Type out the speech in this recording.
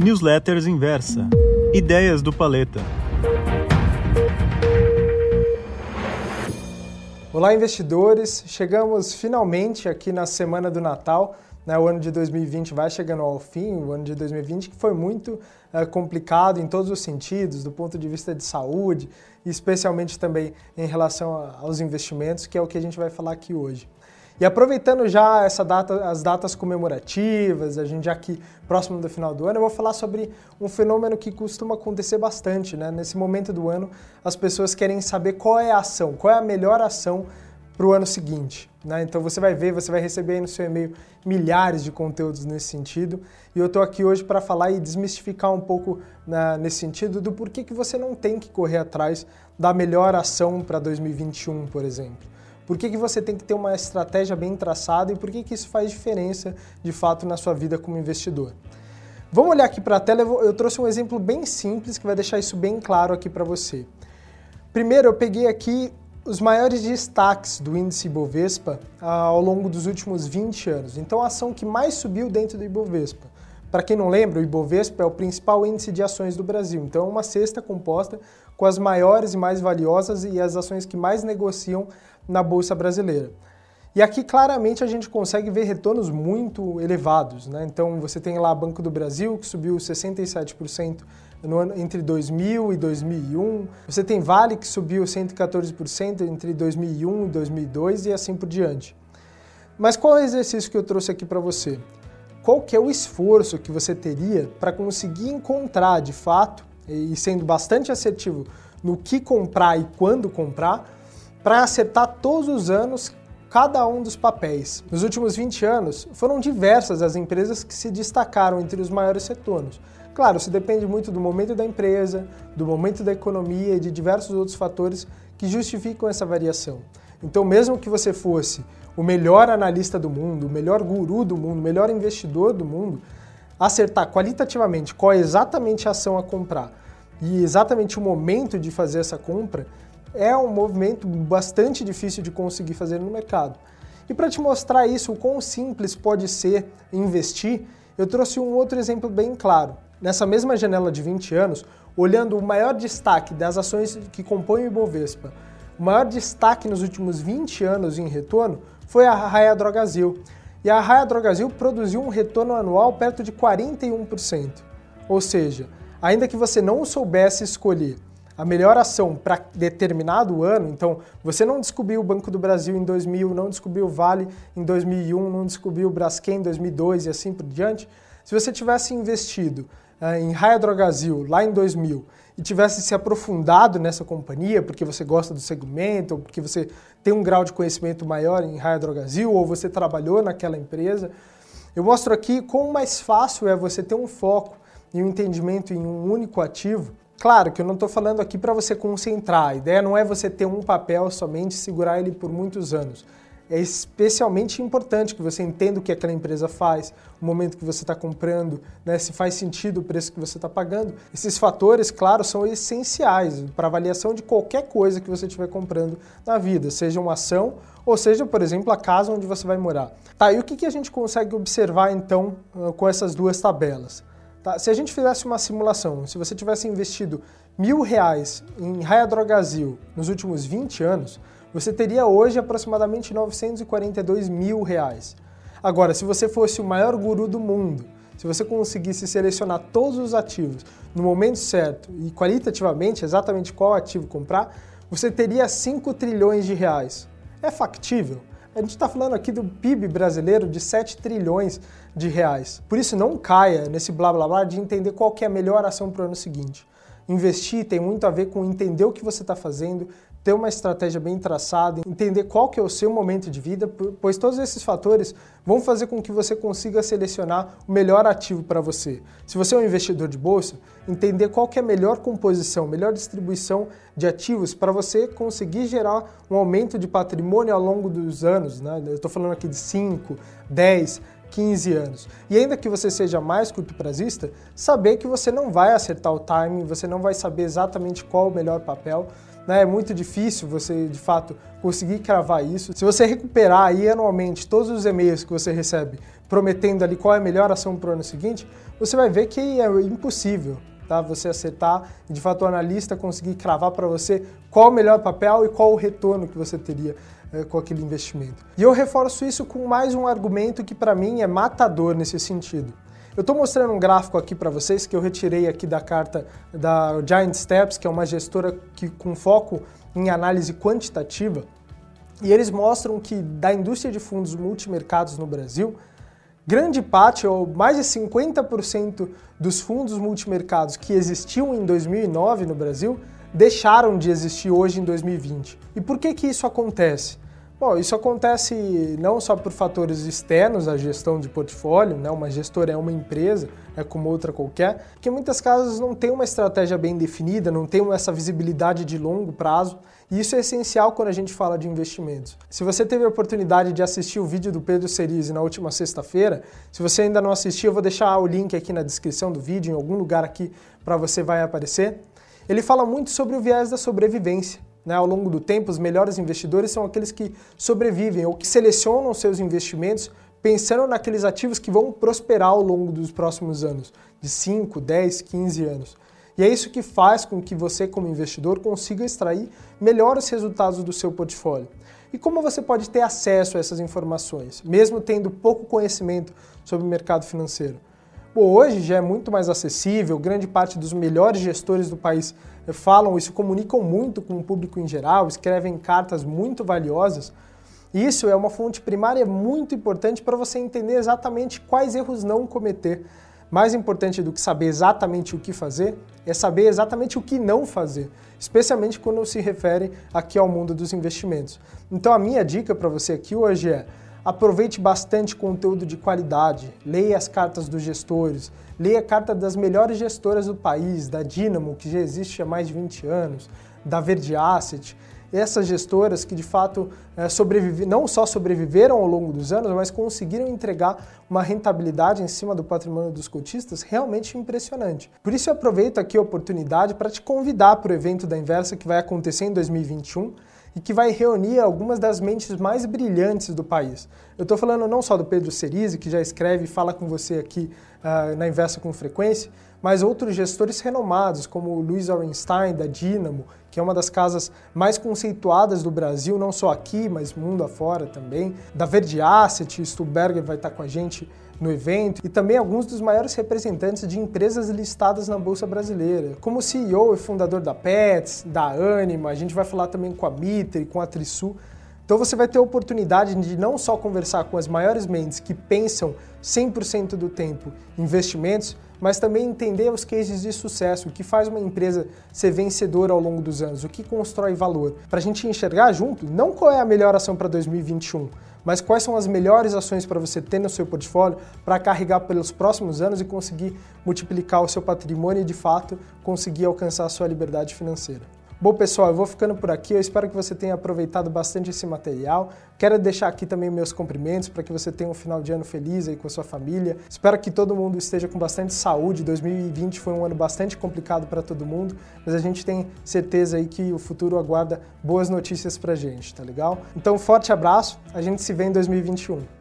Newsletters Inversa. Ideias do Paleta. Olá, investidores! Chegamos finalmente aqui na semana do Natal. Né? O ano de 2020 vai chegando ao fim, o ano de 2020 que foi muito é, complicado em todos os sentidos, do ponto de vista de saúde, especialmente também em relação aos investimentos, que é o que a gente vai falar aqui hoje. E aproveitando já essa data, as datas comemorativas, a gente já aqui próximo do final do ano, eu vou falar sobre um fenômeno que costuma acontecer bastante, né? Nesse momento do ano, as pessoas querem saber qual é a ação, qual é a melhor ação para o ano seguinte. Né? Então você vai ver, você vai receber aí no seu e-mail milhares de conteúdos nesse sentido. E eu estou aqui hoje para falar e desmistificar um pouco na, nesse sentido do porquê que você não tem que correr atrás da melhor ação para 2021, por exemplo. Por que, que você tem que ter uma estratégia bem traçada e por que, que isso faz diferença de fato na sua vida como investidor? Vamos olhar aqui para a tela, eu trouxe um exemplo bem simples que vai deixar isso bem claro aqui para você. Primeiro, eu peguei aqui os maiores destaques do índice Ibovespa ah, ao longo dos últimos 20 anos. Então, a ação que mais subiu dentro do Ibovespa. Para quem não lembra, o Ibovespa é o principal índice de ações do Brasil. Então, é uma cesta composta com as maiores e mais valiosas e as ações que mais negociam na Bolsa Brasileira. E aqui claramente a gente consegue ver retornos muito elevados. Né? Então você tem lá Banco do Brasil, que subiu 67% no ano, entre 2000 e 2001. Você tem Vale, que subiu 114% entre 2001 e 2002 e assim por diante. Mas qual é o exercício que eu trouxe aqui para você? Qual que é o esforço que você teria para conseguir encontrar de fato, e sendo bastante assertivo no que comprar e quando comprar, para acertar todos os anos cada um dos papéis. Nos últimos 20 anos, foram diversas as empresas que se destacaram entre os maiores retornos. Claro, isso depende muito do momento da empresa, do momento da economia e de diversos outros fatores que justificam essa variação. Então, mesmo que você fosse o melhor analista do mundo, o melhor guru do mundo, o melhor investidor do mundo, acertar qualitativamente qual é exatamente a ação a comprar e exatamente o momento de fazer essa compra, é um movimento bastante difícil de conseguir fazer no mercado. E para te mostrar isso, o quão simples pode ser investir, eu trouxe um outro exemplo bem claro. Nessa mesma janela de 20 anos, olhando o maior destaque das ações que compõem o Ibovespa, o maior destaque nos últimos 20 anos em retorno foi a Raia Drogazil. E a Raia Drogazil produziu um retorno anual perto de 41%. Ou seja, ainda que você não soubesse escolher a melhor ação para determinado ano, então você não descobriu o Banco do Brasil em 2000, não descobriu o Vale em 2001, não descobriu o Braskem em 2002 e assim por diante, se você tivesse investido em Raia Drogazil lá em 2000 e tivesse se aprofundado nessa companhia, porque você gosta do segmento, ou porque você tem um grau de conhecimento maior em Raia Drogazil, ou você trabalhou naquela empresa, eu mostro aqui como mais fácil é você ter um foco e um entendimento em um único ativo Claro que eu não estou falando aqui para você concentrar, a ideia não é você ter um papel somente e segurar ele por muitos anos. É especialmente importante que você entenda o que aquela empresa faz, o momento que você está comprando, né, se faz sentido o preço que você está pagando. Esses fatores, claro, são essenciais para avaliação de qualquer coisa que você estiver comprando na vida, seja uma ação ou seja, por exemplo, a casa onde você vai morar. Tá, e o que, que a gente consegue observar então com essas duas tabelas? Tá? Se a gente fizesse uma simulação, se você tivesse investido mil reais em Raia Drogazil nos últimos 20 anos, você teria hoje aproximadamente 942 mil reais. Agora, se você fosse o maior guru do mundo, se você conseguisse selecionar todos os ativos no momento certo e qualitativamente exatamente qual ativo comprar, você teria 5 trilhões de reais. É factível? A gente está falando aqui do PIB brasileiro de 7 trilhões de reais. Por isso, não caia nesse blá blá blá de entender qual é a melhor ação para o ano seguinte. Investir tem muito a ver com entender o que você está fazendo, ter uma estratégia bem traçada, entender qual que é o seu momento de vida, pois todos esses fatores vão fazer com que você consiga selecionar o melhor ativo para você. Se você é um investidor de bolsa, entender qual que é a melhor composição, melhor distribuição de ativos para você conseguir gerar um aumento de patrimônio ao longo dos anos. Né? Eu estou falando aqui de 5, 10, 15 anos. E ainda que você seja mais curto prazista, saber que você não vai acertar o timing, você não vai saber exatamente qual o melhor papel, né? É muito difícil você, de fato, conseguir cravar isso. Se você recuperar aí anualmente todos os e-mails que você recebe prometendo ali qual é a melhor ação para o ano seguinte, você vai ver que é impossível tá? você acertar e de fato o analista conseguir cravar para você qual o melhor papel e qual o retorno que você teria é, com aquele investimento. E eu reforço isso com mais um argumento que para mim é matador nesse sentido. Eu estou mostrando um gráfico aqui para vocês que eu retirei aqui da carta da Giant Steps, que é uma gestora que, com foco em análise quantitativa, e eles mostram que da indústria de fundos multimercados no Brasil, grande parte, ou mais de 50% dos fundos multimercados que existiam em 2009 no Brasil, deixaram de existir hoje em 2020. E por que que isso acontece? Bom, isso acontece não só por fatores externos à gestão de portfólio, né? uma gestora é uma empresa, é como outra qualquer, que em muitas casos não tem uma estratégia bem definida, não tem essa visibilidade de longo prazo, e isso é essencial quando a gente fala de investimentos. Se você teve a oportunidade de assistir o vídeo do Pedro Cerise na última sexta-feira, se você ainda não assistiu, eu vou deixar o link aqui na descrição do vídeo, em algum lugar aqui para você vai aparecer. Ele fala muito sobre o viés da sobrevivência. Né? Ao longo do tempo, os melhores investidores são aqueles que sobrevivem ou que selecionam seus investimentos pensando naqueles ativos que vão prosperar ao longo dos próximos anos, de 5, 10, 15 anos. E é isso que faz com que você, como investidor, consiga extrair melhores resultados do seu portfólio. E como você pode ter acesso a essas informações, mesmo tendo pouco conhecimento sobre o mercado financeiro? Bom, hoje já é muito mais acessível, grande parte dos melhores gestores do país falam e se comunicam muito com o público em geral, escrevem cartas muito valiosas. Isso é uma fonte primária muito importante para você entender exatamente quais erros não cometer. Mais importante do que saber exatamente o que fazer é saber exatamente o que não fazer, especialmente quando se refere aqui ao mundo dos investimentos. Então a minha dica para você aqui hoje é Aproveite bastante conteúdo de qualidade, leia as cartas dos gestores, leia a carta das melhores gestoras do país, da Dynamo, que já existe há mais de 20 anos, da Verde Asset, essas gestoras que de fato é, não só sobreviveram ao longo dos anos, mas conseguiram entregar uma rentabilidade em cima do patrimônio dos cotistas realmente impressionante. Por isso eu aproveito aqui a oportunidade para te convidar para o evento da Inversa que vai acontecer em 2021 e que vai reunir algumas das mentes mais brilhantes do país. Eu estou falando não só do Pedro Cerise, que já escreve e fala com você aqui uh, na Inversa com frequência, mas outros gestores renomados, como o Luiz Orenstein, da Dynamo, que é uma das casas mais conceituadas do Brasil, não só aqui, mas mundo afora também, da Verde Asset, Stuberger vai estar com a gente no evento, e também alguns dos maiores representantes de empresas listadas na Bolsa Brasileira, como CEO e fundador da Pets, da Anima, a gente vai falar também com a Mitre, com a Trisul. Então você vai ter a oportunidade de não só conversar com as maiores mentes que pensam 100% do tempo em investimentos, mas também entender os cases de sucesso, o que faz uma empresa ser vencedora ao longo dos anos, o que constrói valor, para a gente enxergar junto não qual é a melhor ação para 2021, mas quais são as melhores ações para você ter no seu portfólio para carregar pelos próximos anos e conseguir multiplicar o seu patrimônio e de fato conseguir alcançar a sua liberdade financeira. Bom, pessoal, eu vou ficando por aqui. Eu espero que você tenha aproveitado bastante esse material. Quero deixar aqui também meus cumprimentos para que você tenha um final de ano feliz aí com a sua família. Espero que todo mundo esteja com bastante saúde. 2020 foi um ano bastante complicado para todo mundo, mas a gente tem certeza aí que o futuro aguarda boas notícias para gente, tá legal? Então, forte abraço. A gente se vê em 2021.